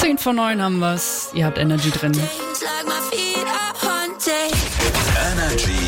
10 von 9 haben wir's. Ihr habt Energy drin. Energy.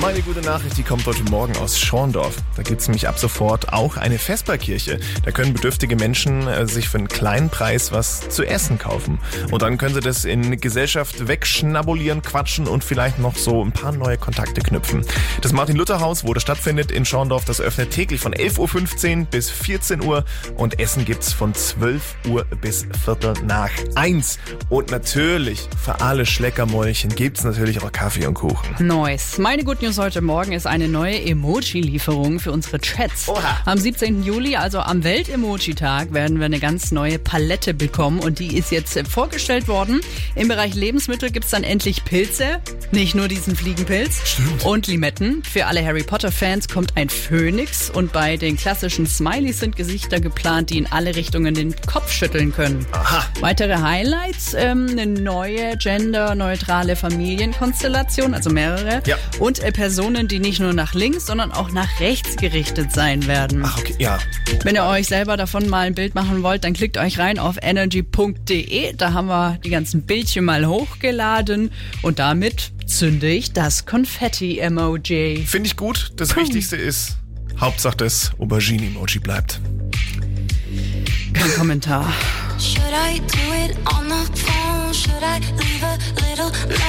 Meine gute Nachricht, die kommt heute Morgen aus Schorndorf. Da gibt's nämlich ab sofort auch eine Vesperkirche. Da können bedürftige Menschen äh, sich für einen kleinen Preis was zu essen kaufen. Und dann können sie das in Gesellschaft wegschnabulieren, quatschen und vielleicht noch so ein paar neue Kontakte knüpfen. Das Martin-Luther-Haus, wo das stattfindet in Schorndorf, das öffnet täglich von 11.15 Uhr bis 14 Uhr und Essen gibt's von 12 Uhr bis Viertel nach eins. Und natürlich für alle Schleckermäulchen gibt's natürlich auch Kaffee und Kuchen. Neues. Meine Good News heute Morgen ist eine neue Emoji-Lieferung für unsere Chats. Oha. Am 17. Juli, also am Welt-Emoji-Tag, werden wir eine ganz neue Palette bekommen und die ist jetzt vorgestellt worden. Im Bereich Lebensmittel gibt's dann endlich Pilze, nicht nur diesen Fliegenpilz. Stimmt. Und Limetten. Für alle Harry Potter-Fans kommt ein Phönix und bei den klassischen Smileys sind Gesichter geplant, die in alle Richtungen den Kopf schütteln können. Aha. Weitere Highlights, ähm, eine neue genderneutrale Familienkonstellation, also mehrere. Ja. Und äh, Personen, die nicht nur nach links, sondern auch nach rechts gerichtet sein werden. Ach, okay, ja. Wenn ihr euch selber davon mal ein Bild machen wollt, dann klickt euch rein auf energy.de. Da haben wir die ganzen Bildchen mal hochgeladen und damit zünde ich das Konfetti-Emoji. Finde ich gut. Das Wichtigste ist, Hauptsache das Aubergine-Emoji bleibt. Kein Kommentar. Should I do it on the phone? Should I leave a little?